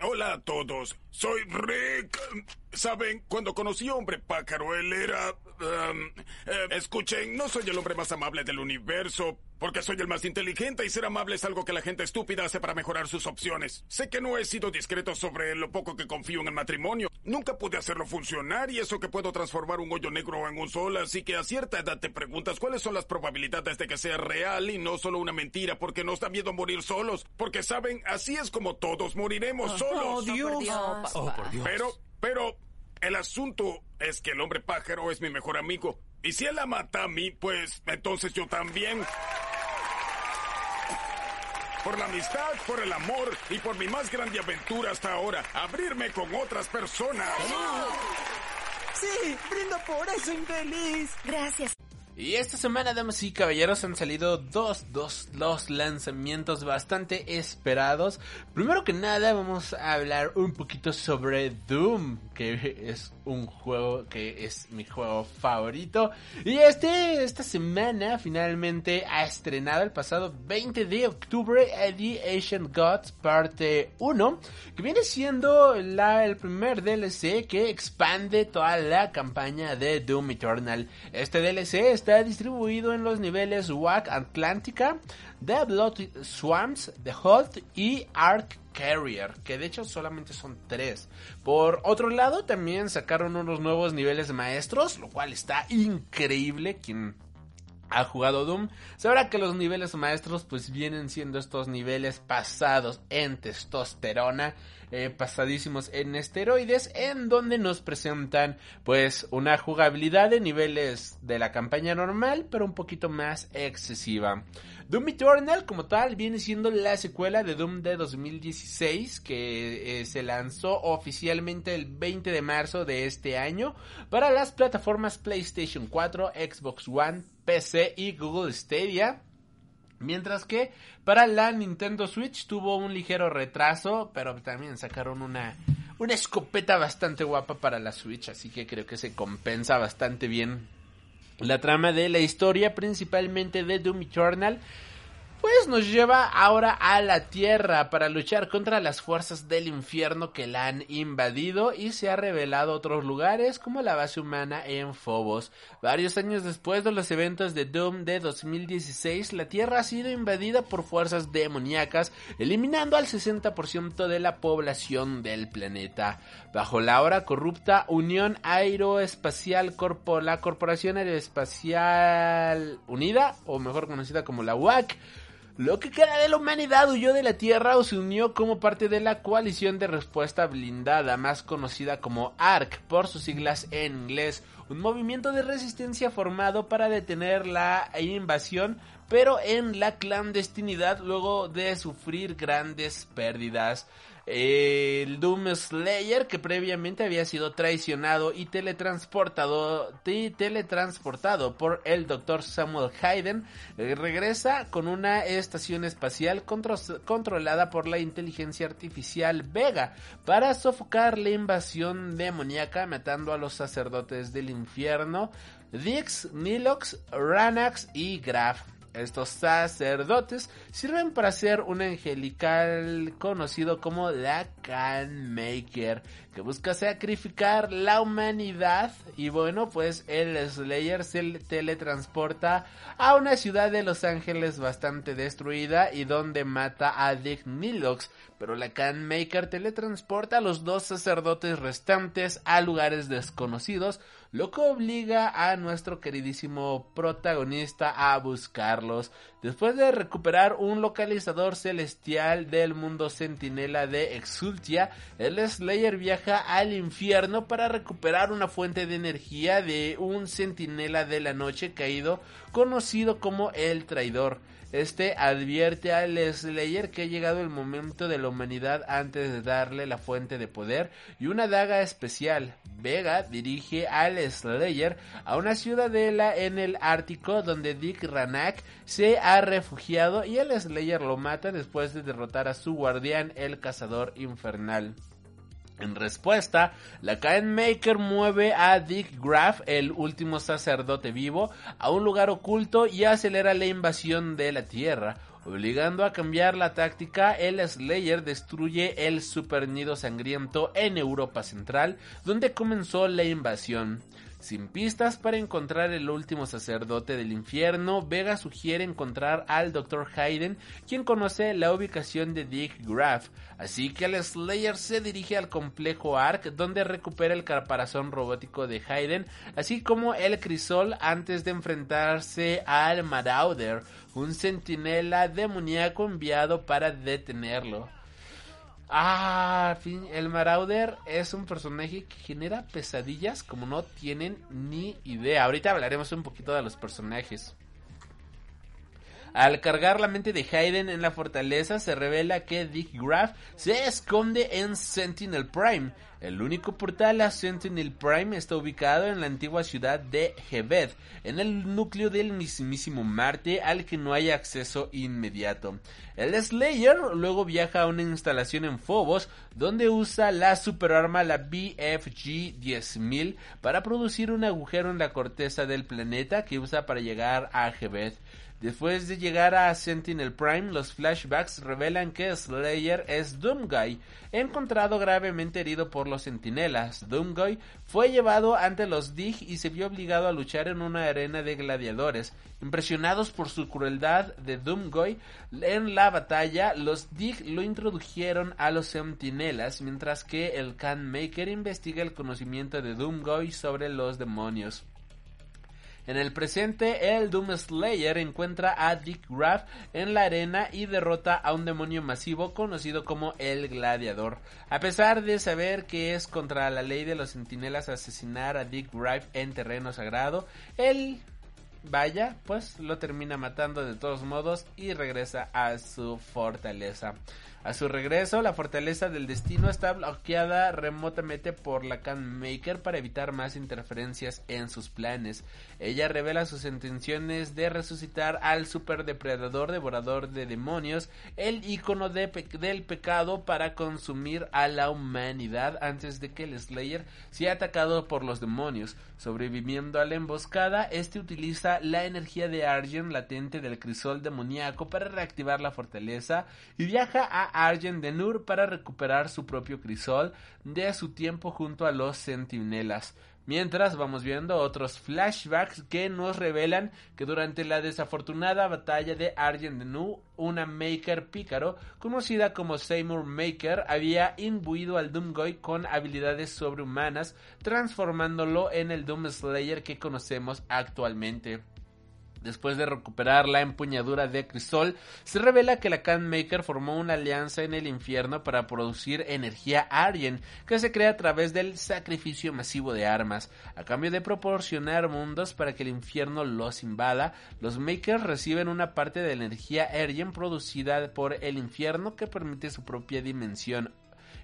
Hola a todos, soy Rick. Saben, cuando conocí a Hombre Pájaro, él era... um, eh, escuchen, no soy el hombre más amable del universo, porque soy el más inteligente y ser amable es algo que la gente estúpida hace para mejorar sus opciones. Sé que no he sido discreto sobre lo poco que confío en el matrimonio. Nunca pude hacerlo funcionar y eso que puedo transformar un hoyo negro en un sol, así que a cierta edad te preguntas cuáles son las probabilidades de que sea real y no solo una mentira, porque nos da miedo morir solos. Porque saben, así es como todos moriremos solos. Oh, Dios. Oh, por Dios. Pero, pero, el asunto es que el hombre pájaro es mi mejor amigo. Y si él la mata a mí, pues entonces yo también. Por la amistad, por el amor y por mi más grande aventura hasta ahora, abrirme con otras personas. Sí, brindo por eso, infeliz. Gracias. Y esta semana, damas y caballeros, han salido dos, dos, dos lanzamientos bastante esperados. Primero que nada, vamos a hablar un poquito sobre Doom, que es un juego que es mi juego favorito. Y este, esta semana finalmente ha estrenado el pasado 20 de octubre The Ancient Gods parte 1, que viene siendo la, el primer DLC que expande toda la campaña de Doom Eternal. Este DLC está distribuido en los niveles WAC Atlantica, The Blood Swamps, The Hold y Ark Carrier, que de hecho solamente son tres. Por otro lado, también sacaron unos nuevos niveles maestros, lo cual está increíble. Quien ha jugado Doom sabrá que los niveles maestros pues vienen siendo estos niveles pasados en testosterona eh, pasadísimos en esteroides en donde nos presentan pues una jugabilidad de niveles de la campaña normal pero un poquito más excesiva Doom Eternal como tal viene siendo la secuela de Doom de 2016 que eh, se lanzó oficialmente el 20 de marzo de este año para las plataformas PlayStation 4, Xbox One, PC y Google Stadia. Mientras que para la Nintendo Switch tuvo un ligero retraso, pero también sacaron una, una escopeta bastante guapa para la Switch, así que creo que se compensa bastante bien la trama de la historia, principalmente de Doom Eternal. Pues nos lleva ahora a la Tierra para luchar contra las fuerzas del infierno que la han invadido y se ha revelado otros lugares como la base humana en Phobos. Varios años después de los eventos de Doom de 2016, la Tierra ha sido invadida por fuerzas demoníacas, eliminando al 60% de la población del planeta. Bajo la ahora corrupta Unión Aeroespacial Corpo, la Corporación Aeroespacial Unida, o mejor conocida como la UAC, lo que queda de la humanidad huyó de la Tierra o se unió como parte de la coalición de respuesta blindada, más conocida como ARC por sus siglas en inglés, un movimiento de resistencia formado para detener la invasión, pero en la clandestinidad luego de sufrir grandes pérdidas el Doom Slayer que previamente había sido traicionado y teletransportado, teletransportado por el Dr. Samuel Hayden eh, regresa con una estación espacial controlada por la inteligencia artificial Vega para sofocar la invasión demoníaca matando a los sacerdotes del infierno Dix, Nilox, Ranax y Graf. Estos sacerdotes sirven para hacer un angelical conocido como la Maker que busca sacrificar la humanidad. Y bueno pues el Slayer se teletransporta a una ciudad de Los Ángeles bastante destruida y donde mata a Dick Nilox. Pero la Maker teletransporta a los dos sacerdotes restantes a lugares desconocidos lo que obliga a nuestro queridísimo protagonista a buscarlos. Después de recuperar un localizador celestial del mundo centinela de Exultia, el Slayer viaja al infierno para recuperar una fuente de energía de un centinela de la noche caído conocido como el traidor. Este advierte al Slayer que ha llegado el momento de la humanidad antes de darle la fuente de poder y una daga especial. Vega dirige al Slayer a una ciudadela en el Ártico donde Dick Ranak se ha refugiado y el Slayer lo mata después de derrotar a su guardián, el cazador infernal. En respuesta, la Caen Maker mueve a Dick Graff, el último sacerdote vivo, a un lugar oculto y acelera la invasión de la Tierra. Obligando a cambiar la táctica, el Slayer destruye el super nido sangriento en Europa Central, donde comenzó la invasión. Sin pistas para encontrar el último sacerdote del infierno, Vega sugiere encontrar al Dr. Hayden, quien conoce la ubicación de Dick Graff. Así que el Slayer se dirige al complejo Ark, donde recupera el caparazón robótico de Hayden, así como el crisol antes de enfrentarse al Marauder, un centinela demoníaco enviado para detenerlo. Ah, fin, el Marauder es un personaje que genera pesadillas como no tienen ni idea. Ahorita hablaremos un poquito de los personajes. Al cargar la mente de Hayden en la fortaleza, se revela que Dick Graff se esconde en Sentinel Prime. El único portal a Sentinel Prime está ubicado en la antigua ciudad de Hebed, en el núcleo del mismísimo Marte al que no hay acceso inmediato. El Slayer luego viaja a una instalación en Phobos donde usa la superarma la BFG 10000 para producir un agujero en la corteza del planeta que usa para llegar a Hebed. Después de llegar a Sentinel Prime, los flashbacks revelan que Slayer es Doomguy, encontrado gravemente herido por los sentinelas. Doomguy fue llevado ante los Dig y se vio obligado a luchar en una arena de gladiadores. Impresionados por su crueldad de Doomguy en la batalla, los Dig lo introdujeron a los sentinelas, mientras que el Can Maker investiga el conocimiento de Doomguy sobre los demonios. En el presente, el Doom Slayer encuentra a Dick Graff en la arena y derrota a un demonio masivo conocido como el Gladiador. A pesar de saber que es contra la ley de los centinelas asesinar a Dick Graff en terreno sagrado, él vaya, pues lo termina matando de todos modos y regresa a su fortaleza. A su regreso, la fortaleza del destino está bloqueada remotamente por la Can Maker para evitar más interferencias en sus planes. Ella revela sus intenciones de resucitar al superdepredador devorador de demonios, el icono del pecado para consumir a la humanidad antes de que el Slayer sea atacado por los demonios. Sobreviviendo a la emboscada, este utiliza la energía de Argent latente del crisol demoníaco para reactivar la fortaleza y viaja a Argent de Nur para recuperar su propio crisol de su tiempo junto a los centinelas. Mientras vamos viendo otros flashbacks que nos revelan que durante la desafortunada batalla de Argent Nur, una Maker pícaro, conocida como Seymour Maker, había imbuido al Doomguy con habilidades sobrehumanas, transformándolo en el Doom Slayer que conocemos actualmente. Después de recuperar la empuñadura de Crisol, se revela que la Maker formó una alianza en el infierno para producir energía Arjen, que se crea a través del sacrificio masivo de armas. A cambio de proporcionar mundos para que el infierno los invada, los Makers reciben una parte de la energía Arjen producida por el infierno que permite su propia dimensión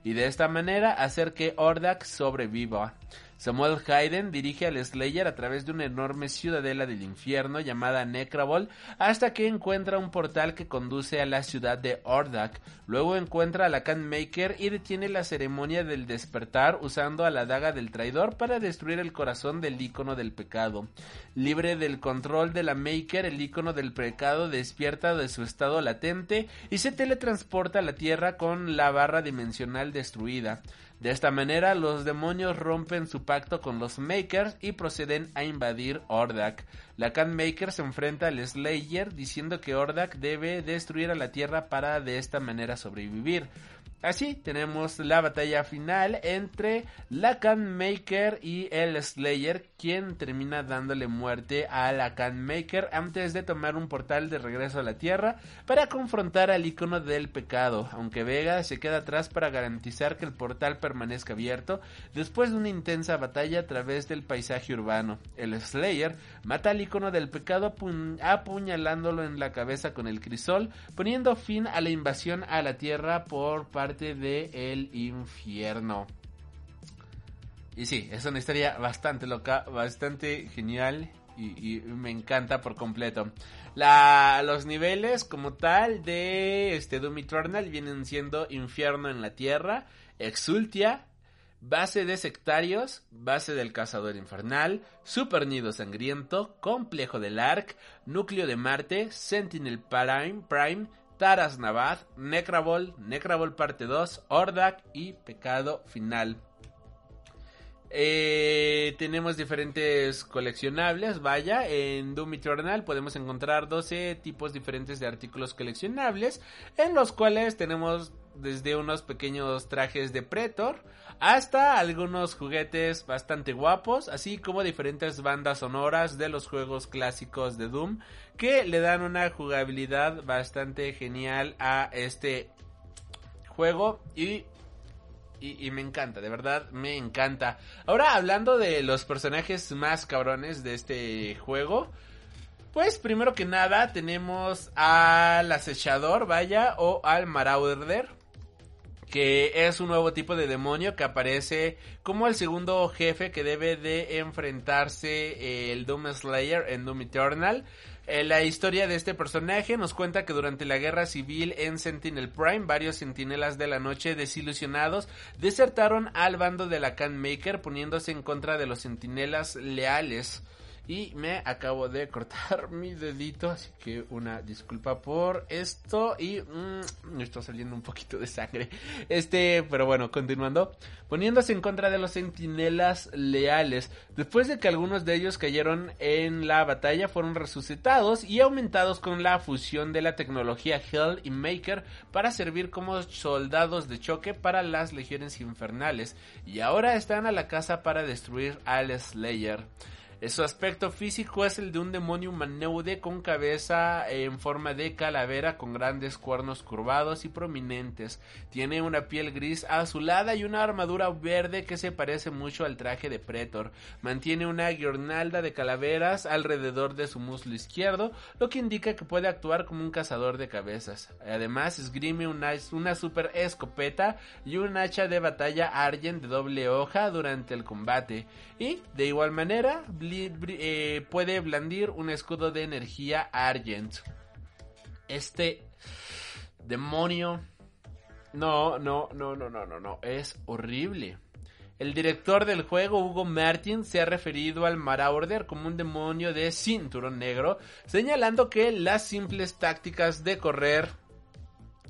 y de esta manera hacer que Ordak sobreviva. Samuel Hayden dirige al Slayer a través de una enorme ciudadela del infierno llamada Necrabol hasta que encuentra un portal que conduce a la ciudad de Ordak. Luego encuentra a la Maker y detiene la ceremonia del despertar usando a la daga del traidor para destruir el corazón del icono del pecado. Libre del control de la Maker, el icono del pecado despierta de su estado latente y se teletransporta a la Tierra con la barra dimensional destruida. De esta manera, los demonios rompen su pacto con los Makers y proceden a invadir Ordak. La Can Maker se enfrenta al Slayer diciendo que Ordak debe destruir a la Tierra para de esta manera sobrevivir. Así tenemos la batalla final entre Lacan Maker y el Slayer, quien termina dándole muerte a Lacan Maker antes de tomar un portal de regreso a la Tierra para confrontar al icono del pecado, aunque Vega se queda atrás para garantizar que el portal permanezca abierto después de una intensa batalla a través del paisaje urbano. El Slayer mata al icono del pecado apuñalándolo en la cabeza con el crisol, poniendo fin a la invasión a la Tierra por parte de el infierno. Y sí, es una historia bastante loca, bastante genial y, me encanta por completo. Los niveles como tal de este Doom Eternal vienen siendo Infierno en la Tierra, Exultia, Base de Sectarios, Base del Cazador Infernal, Super Nido Sangriento, Complejo del Ark, Núcleo de Marte, Sentinel Prime, Prime Taras Navad, Necrabol, Necrabol parte 2, Ordak y Pecado Final. Eh, tenemos diferentes coleccionables, vaya, en Doom podemos encontrar 12 tipos diferentes de artículos coleccionables, en los cuales tenemos desde unos pequeños trajes de Pretor hasta algunos juguetes bastante guapos, así como diferentes bandas sonoras de los juegos clásicos de Doom que le dan una jugabilidad bastante genial a este juego y y, me encanta, de verdad me encanta. Ahora hablando de los personajes más cabrones de este juego, pues primero que nada tenemos al acechador, vaya, o al marauder, que es un nuevo tipo de demonio que aparece como el segundo jefe que debe de enfrentarse eh, el Doom Slayer en Doom Eternal. Eh, la historia de este personaje nos cuenta que durante la guerra civil en Sentinel Prime, varios sentinelas de la noche desilusionados desertaron al bando de la Can Maker poniéndose en contra de los sentinelas leales y me acabo de cortar mi dedito, así que una disculpa por esto y mm, me está saliendo un poquito de sangre. Este, pero bueno, continuando, poniéndose en contra de los centinelas leales, después de que algunos de ellos cayeron en la batalla, fueron resucitados y aumentados con la fusión de la tecnología Hell y Maker para servir como soldados de choque para las legiones infernales y ahora están a la casa para destruir al Slayer. Su aspecto físico es el de un demonio humanoide con cabeza en forma de calavera con grandes cuernos curvados y prominentes. Tiene una piel gris azulada y una armadura verde que se parece mucho al traje de Pretor. Mantiene una guirnalda de calaveras alrededor de su muslo izquierdo, lo que indica que puede actuar como un cazador de cabezas. Además, esgrime una, una super escopeta y un hacha de batalla Argent de doble hoja durante el combate. Y, de igual manera, eh, puede blandir un escudo de energía Argent. Este demonio. No, no, no, no, no, no, no. Es horrible. El director del juego, Hugo Martin, se ha referido al Marauder como un demonio de cinturón negro, señalando que las simples tácticas de correr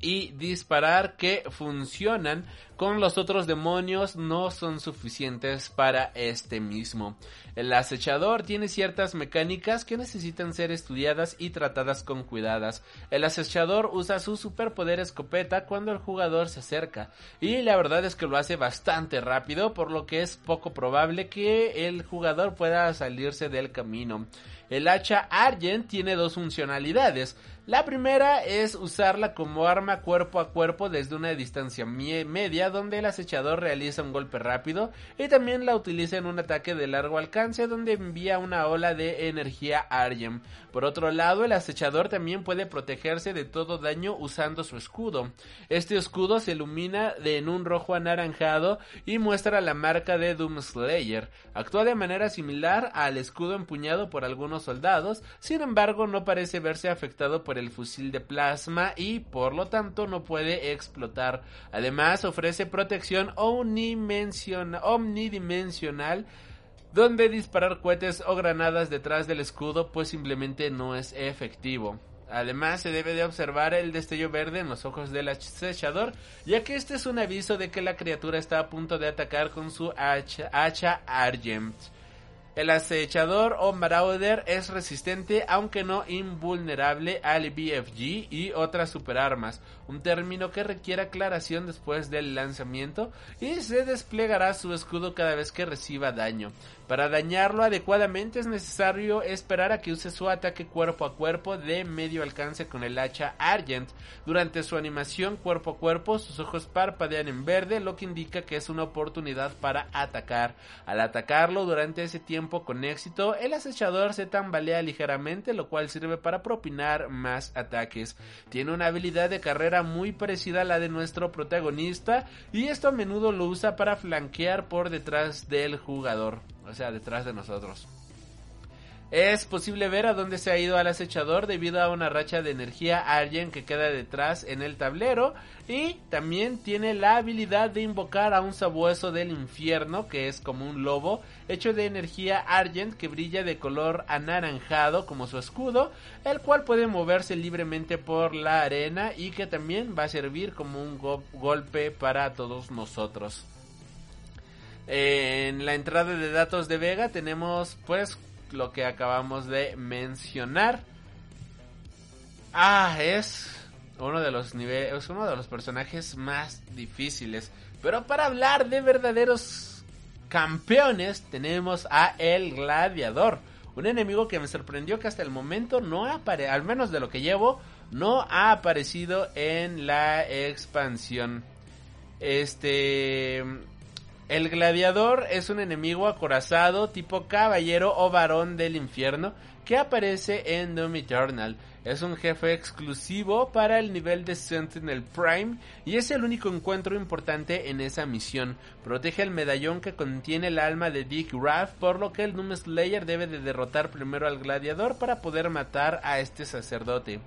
y disparar que funcionan con los otros demonios no son suficientes para este mismo. El acechador tiene ciertas mecánicas que necesitan ser estudiadas y tratadas con cuidadas. El acechador usa su superpoder escopeta cuando el jugador se acerca y la verdad es que lo hace bastante rápido por lo que es poco probable que el jugador pueda salirse del camino. El hacha Argent tiene dos funcionalidades. La primera es usarla como arma cuerpo a cuerpo desde una distancia media donde el acechador realiza un golpe rápido y también la utiliza en un ataque de largo alcance donde envía una ola de energía Argem. Por otro lado, el acechador también puede protegerse de todo daño usando su escudo. Este escudo se ilumina de en un rojo anaranjado y muestra la marca de Doomslayer. Actúa de manera similar al escudo empuñado por algunos soldados, sin embargo no parece verse afectado por el fusil de plasma y por lo tanto no puede explotar. Además ofrece protección omnidimensional donde disparar cohetes o granadas detrás del escudo pues simplemente no es efectivo. Además, se debe de observar el destello verde en los ojos del acechador, ya que este es un aviso de que la criatura está a punto de atacar con su hacha, hacha Argent. El acechador o Marauder es resistente aunque no invulnerable al BFG y otras superarmas, un término que requiere aclaración después del lanzamiento y se desplegará su escudo cada vez que reciba daño. Para dañarlo adecuadamente es necesario esperar a que use su ataque cuerpo a cuerpo de medio alcance con el hacha Argent. Durante su animación cuerpo a cuerpo sus ojos parpadean en verde lo que indica que es una oportunidad para atacar. Al atacarlo durante ese tiempo con éxito el acechador se tambalea ligeramente lo cual sirve para propinar más ataques. Tiene una habilidad de carrera muy parecida a la de nuestro protagonista y esto a menudo lo usa para flanquear por detrás del jugador o sea, detrás de nosotros. Es posible ver a dónde se ha ido al acechador debido a una racha de energía alguien que queda detrás en el tablero y también tiene la habilidad de invocar a un sabueso del infierno que es como un lobo hecho de energía argent que brilla de color anaranjado como su escudo, el cual puede moverse libremente por la arena y que también va a servir como un golpe para todos nosotros. En la entrada de datos de Vega tenemos pues lo que acabamos de mencionar. Ah, es uno de los niveles, es uno de los personajes más difíciles. Pero para hablar de verdaderos campeones tenemos a El Gladiador, un enemigo que me sorprendió que hasta el momento no ha aparecido, al menos de lo que llevo, no ha aparecido en la expansión. Este el gladiador es un enemigo acorazado tipo caballero o varón del infierno que aparece en Doom Eternal. Es un jefe exclusivo para el nivel de Sentinel Prime y es el único encuentro importante en esa misión. Protege el medallón que contiene el alma de Dick Raff, por lo que el Doom Slayer debe de derrotar primero al gladiador para poder matar a este sacerdote.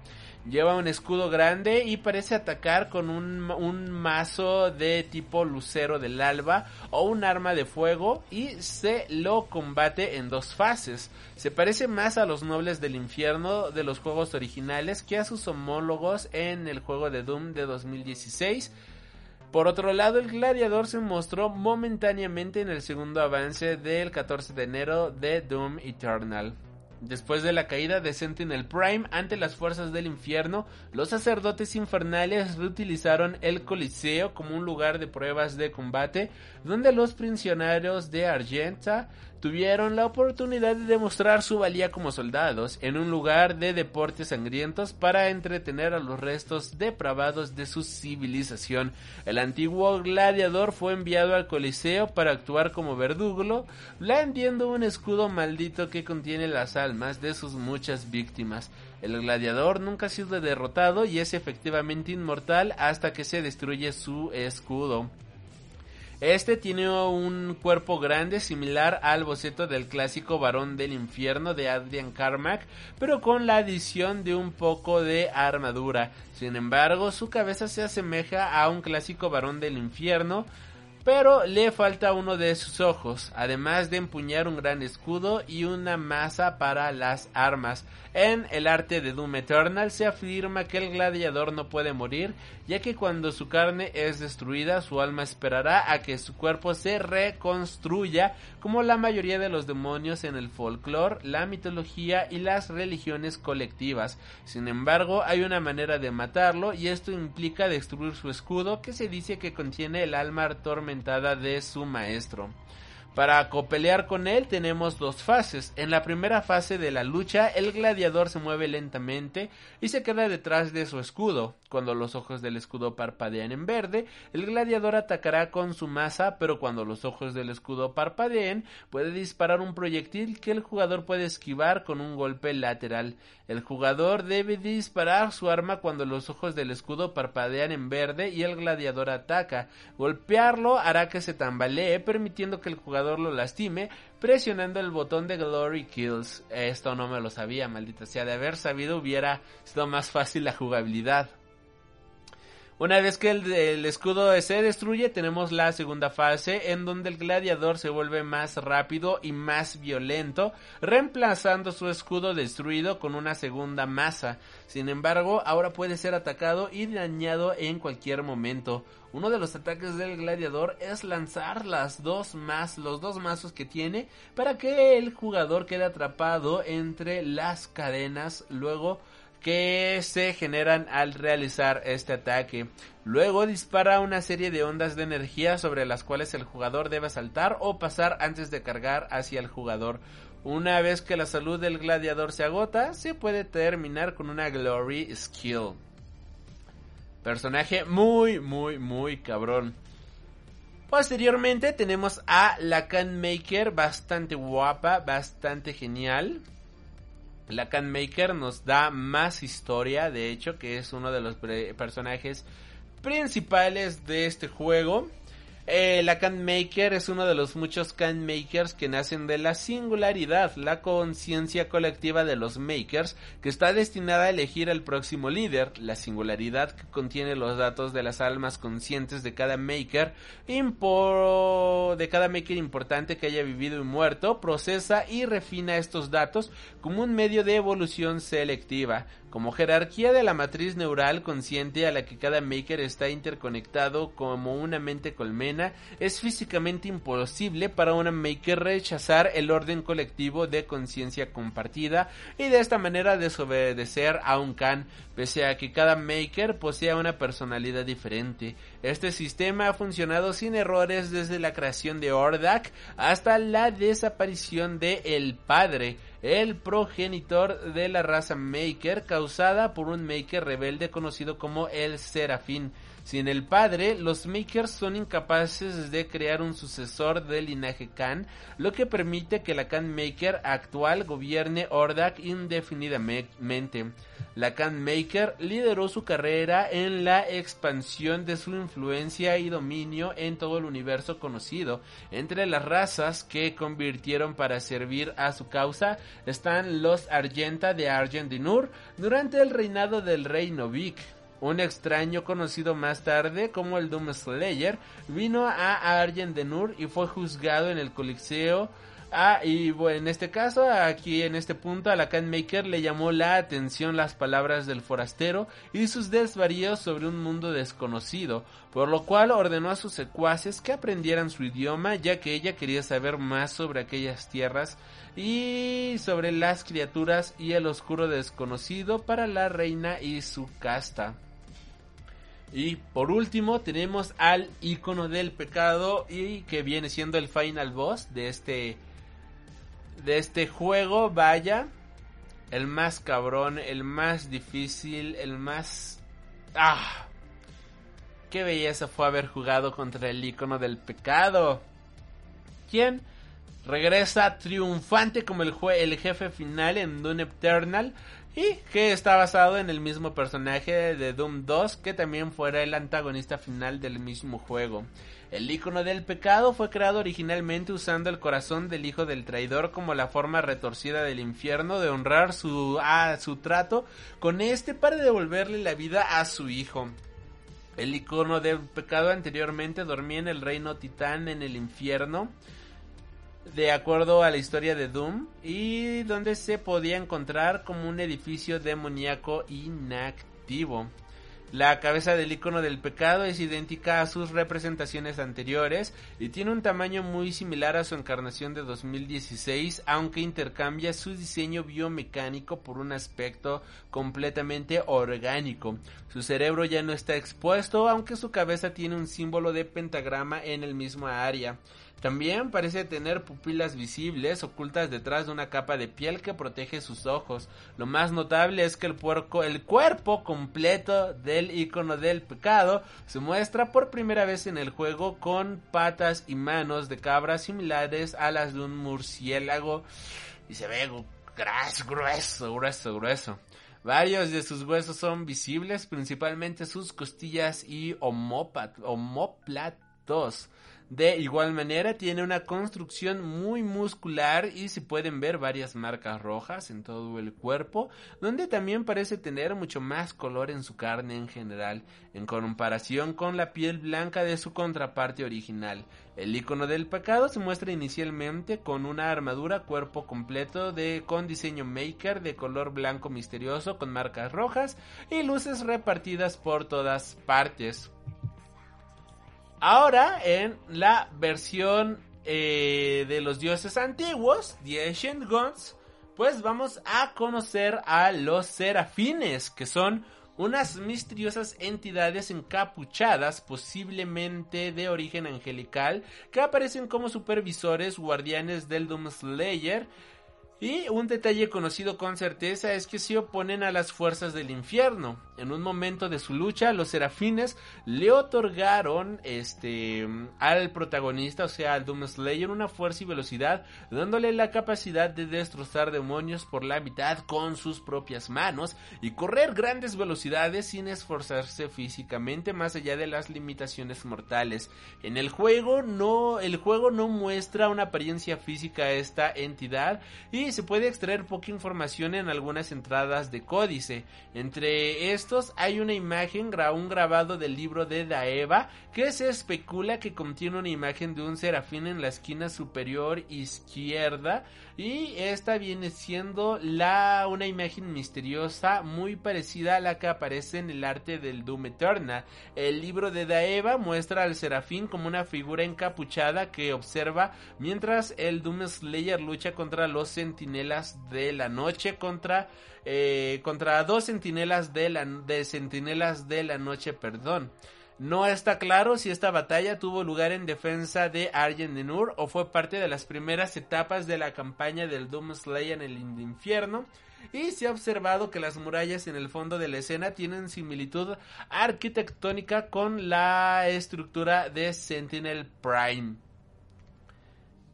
Lleva un escudo grande y parece atacar con un, un, mazo de tipo lucero del alba o un arma de fuego y se lo combate en dos fases. Se parece más a los nobles del infierno de los juegos originales que a sus homólogos en el juego de Doom de 2016. Por otro lado, el gladiador se mostró momentáneamente en el segundo avance del 14 de enero de Doom Eternal. Después de la caída de Sentinel Prime ante las fuerzas del infierno, los sacerdotes infernales reutilizaron el Coliseo como un lugar de pruebas de combate, donde los prisioneros de Argenta tuvieron la oportunidad de demostrar su valía como soldados en un lugar de deportes sangrientos para entretener a los restos depravados de su civilización. El antiguo gladiador fue enviado al Coliseo para actuar como verdugo, blandiendo un escudo maldito que contiene las almas de sus muchas víctimas. El gladiador nunca ha sido derrotado y es efectivamente inmortal hasta que se destruye su escudo. Este tiene un cuerpo grande similar al boceto del clásico varón del infierno de Adrian Carmack, pero con la adición de un poco de armadura. Sin embargo, su cabeza se asemeja a un clásico varón del infierno, pero le falta uno de sus ojos, además de empuñar un gran escudo y una masa para las armas. En el arte de Doom Eternal se afirma que el gladiador no puede morir, ya que cuando su carne es destruida, su alma esperará a que su cuerpo se reconstruya, como la mayoría de los demonios en el folclore, la mitología y las religiones colectivas. Sin embargo, hay una manera de matarlo y esto implica destruir su escudo, que se dice que contiene el alma de su maestro. Para copelear con él tenemos dos fases. En la primera fase de la lucha, el gladiador se mueve lentamente y se queda detrás de su escudo. Cuando los ojos del escudo parpadean en verde, el gladiador atacará con su masa, pero cuando los ojos del escudo parpadeen, puede disparar un proyectil que el jugador puede esquivar con un golpe lateral. El jugador debe disparar su arma cuando los ojos del escudo parpadean en verde y el gladiador ataca. Golpearlo hará que se tambalee, permitiendo que el jugador lo lastime, presionando el botón de Glory Kills. Esto no me lo sabía, maldita sea. De haber sabido hubiera sido más fácil la jugabilidad. Una vez que el, escudo se destruye, tenemos la segunda fase en donde el gladiador se vuelve más rápido y más violento, reemplazando su escudo destruido con una segunda masa. Sin embargo, ahora puede ser atacado y dañado en cualquier momento. Uno de los ataques del gladiador es lanzar las dos más, los dos mazos que tiene para que el jugador quede atrapado entre las cadenas. Luego que se generan al realizar este ataque. Luego dispara una serie de ondas de energía sobre las cuales el jugador debe saltar o pasar antes de cargar hacia el jugador. Una vez que la salud del gladiador se agota, se puede terminar con una Glory Skill. Personaje muy, muy, muy cabrón. Posteriormente tenemos a la Can Maker, bastante guapa, bastante genial. La Maker nos da más historia, de hecho, que es uno de los personajes principales de este juego. Eh, la Can Maker es uno de los muchos Can Makers que nacen de la singularidad, la conciencia colectiva de los Makers, que está destinada a elegir al próximo líder, la singularidad que contiene los datos de las almas conscientes de cada Maker, de cada Maker importante que haya vivido y muerto, procesa y refina estos datos como un medio de evolución selectiva como jerarquía de la matriz neural consciente a la que cada maker está interconectado como una mente colmena, es físicamente imposible para una maker rechazar el orden colectivo de conciencia compartida y de esta manera desobedecer a un Khan, pese a que cada maker posea una personalidad diferente. Este sistema ha funcionado sin errores desde la creación de Ordak hasta la desaparición de El Padre, el progenitor de la raza Maker causada por un Maker rebelde conocido como el Serafín. Sin el padre, los Makers son incapaces de crear un sucesor del linaje Khan, lo que permite que la Khan Maker actual gobierne Ordak indefinidamente. La Khan Maker lideró su carrera en la expansión de su influencia y dominio en todo el universo conocido. Entre las razas que convirtieron para servir a su causa están los Argenta de Argent durante el reinado del rey Novik. Un extraño conocido más tarde como el Doom Slayer vino a Argent de Nur y fue juzgado en el Coliseo. Ah, y bueno, en este caso, aquí en este punto, a la Maker le llamó la atención las palabras del forastero y sus desvaríos sobre un mundo desconocido, por lo cual ordenó a sus secuaces que aprendieran su idioma, ya que ella quería saber más sobre aquellas tierras y sobre las criaturas y el oscuro desconocido para la reina y su casta. Y por último tenemos al icono del pecado y que viene siendo el final boss de este de este juego, vaya, el más cabrón, el más difícil, el más ah qué belleza fue haber jugado contra el icono del pecado. ¿Quién? regresa triunfante como el, el jefe final en Dune Eternal y que está basado en el mismo personaje de Doom 2 que también fuera el antagonista final del mismo juego. El icono del pecado fue creado originalmente usando el corazón del hijo del traidor como la forma retorcida del infierno de honrar su, su trato con este para devolverle la vida a su hijo. El icono del pecado anteriormente dormía en el reino titán en el infierno de acuerdo a la historia de Doom y donde se podía encontrar como un edificio demoníaco inactivo. La cabeza del icono del pecado es idéntica a sus representaciones anteriores y tiene un tamaño muy similar a su encarnación de 2016, aunque intercambia su diseño biomecánico por un aspecto completamente orgánico. Su cerebro ya no está expuesto, aunque su cabeza tiene un símbolo de pentagrama en el mismo área. También parece tener pupilas visibles ocultas detrás de una capa de piel que protege sus ojos. Lo más notable es que el, puerco, el cuerpo completo del icono del pecado se muestra por primera vez en el juego con patas y manos de cabra similares a las de un murciélago y se ve grueso, grueso, grueso, grueso. Varios de sus huesos son visibles, principalmente sus costillas y homóplatos 2. De igual manera tiene una construcción muy muscular y se pueden ver varias marcas rojas en todo el cuerpo, donde también parece tener mucho más color en su carne en general, en comparación con la piel blanca de su contraparte original. El icono del pecado se muestra inicialmente con una armadura cuerpo completo de con diseño maker de color blanco misterioso con marcas rojas y luces repartidas por todas partes. Ahora, en la versión eh, de los dioses antiguos, The Ancient Gods, pues vamos a conocer a los serafines, que son unas misteriosas entidades encapuchadas, posiblemente de origen angelical, que aparecen como supervisores guardianes del Doomslayer y un detalle conocido con certeza es que se oponen a las fuerzas del infierno. En un momento de su lucha, los serafines le otorgaron este al protagonista, o sea, al Doomslayer, una fuerza y velocidad, dándole la capacidad de destrozar demonios por la mitad con sus propias manos y correr grandes velocidades sin esforzarse físicamente más allá de las limitaciones mortales. En el juego no el juego no muestra una apariencia física a esta entidad y se puede extraer poca información en algunas entradas de códice. Entre estos hay una imagen, un grabado del libro de Daeva que se especula que contiene una imagen de un serafín en la esquina superior izquierda y esta viene siendo la una imagen misteriosa muy parecida a la que aparece en el arte del Doom Eternal. El libro de Daeva muestra al serafín como una figura encapuchada que observa mientras el Doom Slayer lucha contra los centinelas de la noche contra eh, contra dos centinelas de la de centinelas de la noche, perdón. No está claro si esta batalla tuvo lugar en defensa de Arjen Nur o fue parte de las primeras etapas de la campaña del Doom Slayer en el infierno. Y se ha observado que las murallas en el fondo de la escena tienen similitud arquitectónica con la estructura de Sentinel Prime.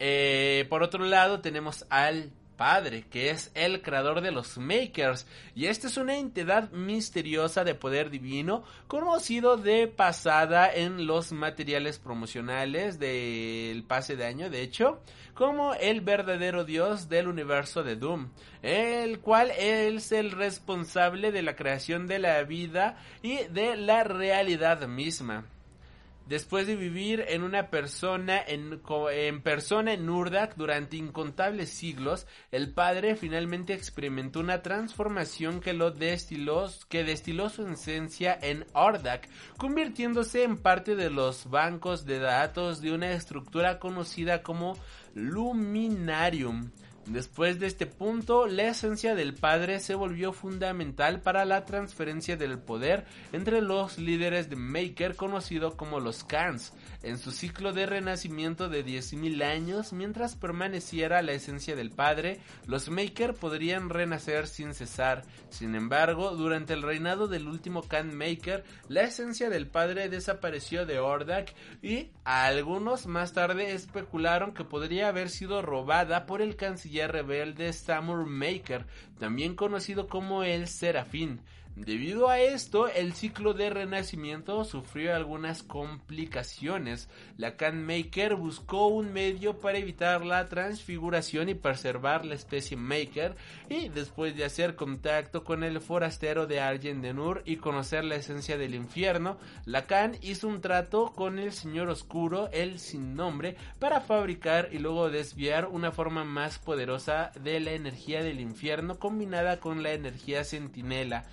Eh, por otro lado tenemos al Padre, que es el creador de los Makers, y esta es una entidad misteriosa de poder divino, conocido de pasada en los materiales promocionales del pase de año, de hecho, como el verdadero dios del universo de Doom, el cual es el responsable de la creación de la vida y de la realidad misma. Después de vivir en una persona en, persona en Urdak durante incontables siglos, el padre finalmente experimentó una transformación que lo destiló, que destiló su esencia en Ordak, convirtiéndose en parte de los bancos de datos de una estructura conocida como Luminarium. Después de este punto, la esencia del padre se volvió fundamental para la transferencia del poder entre los líderes de Maker conocido como los Khans, en su ciclo de renacimiento de 10.000 años, mientras permaneciera la esencia del padre, los Maker podrían renacer sin cesar. Sin embargo, durante el reinado del último Khan Maker, la esencia del padre desapareció de Ordak y algunos más tarde especularon que podría haber sido robada por el canciller rebelde Samur Maker, también conocido como el Serafín. Debido a esto, el ciclo de renacimiento sufrió algunas complicaciones. La Maker buscó un medio para evitar la transfiguración y preservar la especie Maker, y después de hacer contacto con el forastero de Argen Denur y conocer la esencia del infierno, Lacan hizo un trato con el Señor Oscuro, el sin nombre, para fabricar y luego desviar una forma más poderosa de la energía del infierno combinada con la energía centinela.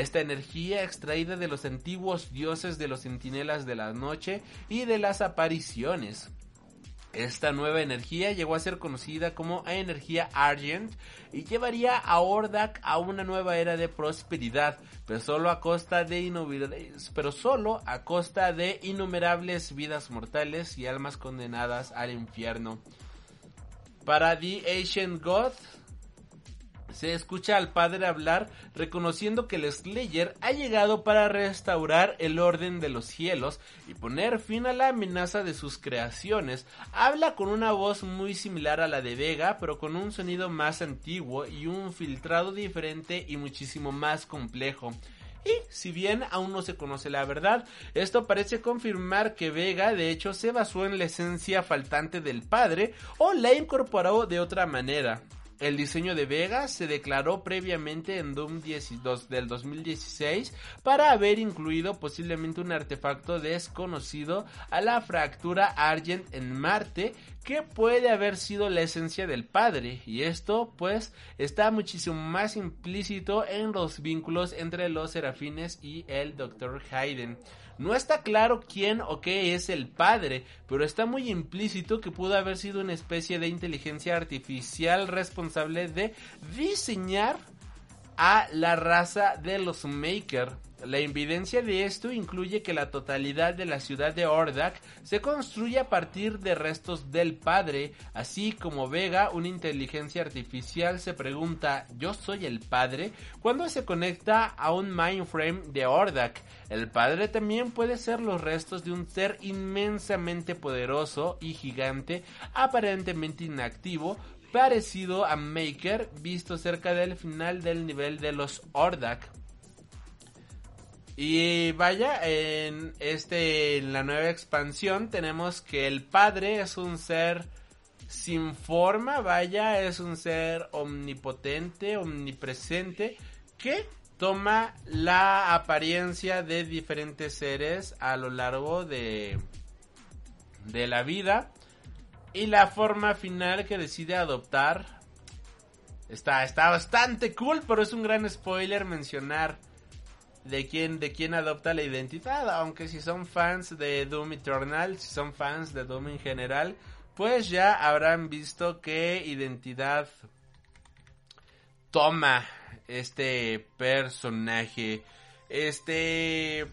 Esta energía extraída de los antiguos dioses de los centinelas de la noche y de las apariciones. Esta nueva energía llegó a ser conocida como energía Argent y llevaría a Ordak a una nueva era de prosperidad, pero solo a costa de pero solo a costa de innumerables vidas mortales y almas condenadas al infierno. Para The Ancient God, se escucha al padre hablar reconociendo que el Slayer ha llegado para restaurar el orden de los cielos y poner fin a la amenaza de sus creaciones. Habla con una voz muy similar a la de Vega, pero con un sonido más antiguo y un filtrado diferente y muchísimo más complejo. Y si bien aún no se conoce la verdad, esto parece confirmar que Vega de hecho se basó en la esencia faltante del padre o la incorporó de otra manera. El diseño de Vega se declaró previamente en Doom 12 del 2016 para haber incluido posiblemente un artefacto desconocido a la fractura Argent en Marte que puede haber sido la esencia del padre y esto pues está muchísimo más implícito en los vínculos entre los serafines y el Dr. Hayden. No está claro quién o qué es el padre, pero está muy implícito que pudo haber sido una especie de inteligencia artificial responsable de diseñar a la raza de los Maker. La evidencia de esto incluye que la totalidad de la ciudad de Ordak se construye a partir de restos del padre, así como Vega, una inteligencia artificial, se pregunta ¿yo soy el padre? cuando se conecta a un mindframe de Ordak. El padre también puede ser los restos de un ser inmensamente poderoso y gigante, aparentemente inactivo, parecido a Maker, visto cerca del final del nivel de los Ordak. Y vaya, en este en la nueva expansión tenemos que el padre es un ser sin forma, vaya, es un ser omnipotente, omnipresente que toma la apariencia de diferentes seres a lo largo de de la vida. Y la forma final que decide adoptar está está bastante cool, pero es un gran spoiler mencionar de quién, de quién adopta la identidad, aunque si son fans de Doom Eternal, si son fans de Doom en general, pues ya habrán visto qué identidad toma este personaje. Este...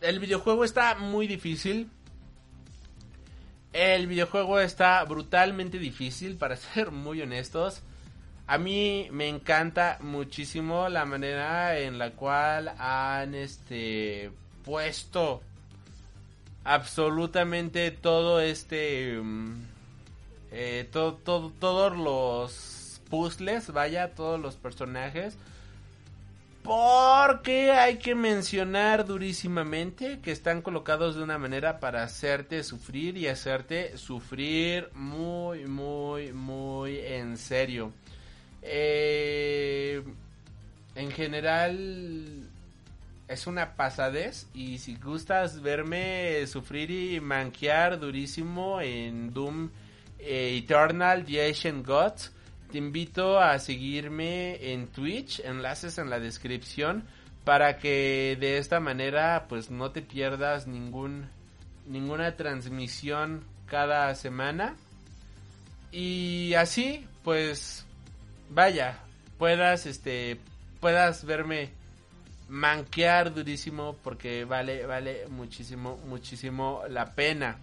El videojuego está muy difícil. El videojuego está brutalmente difícil, para ser muy honestos. A mí me encanta muchísimo la manera en la cual han este puesto absolutamente todo este mm, eh, todo, todos los puzzles, vaya, todos los personajes. Porque hay que mencionar durísimamente que están colocados de una manera para hacerte sufrir y hacerte sufrir muy, muy, muy en serio. Eh, en general es una pasadez y si gustas verme sufrir y manquear durísimo en Doom eh, Eternal The Ancient Gods, te invito a seguirme en Twitch, enlaces en la descripción para que de esta manera pues no te pierdas ningún ninguna transmisión cada semana. Y así pues vaya, puedas, este, puedas verme manquear durísimo porque vale, vale muchísimo, muchísimo la pena.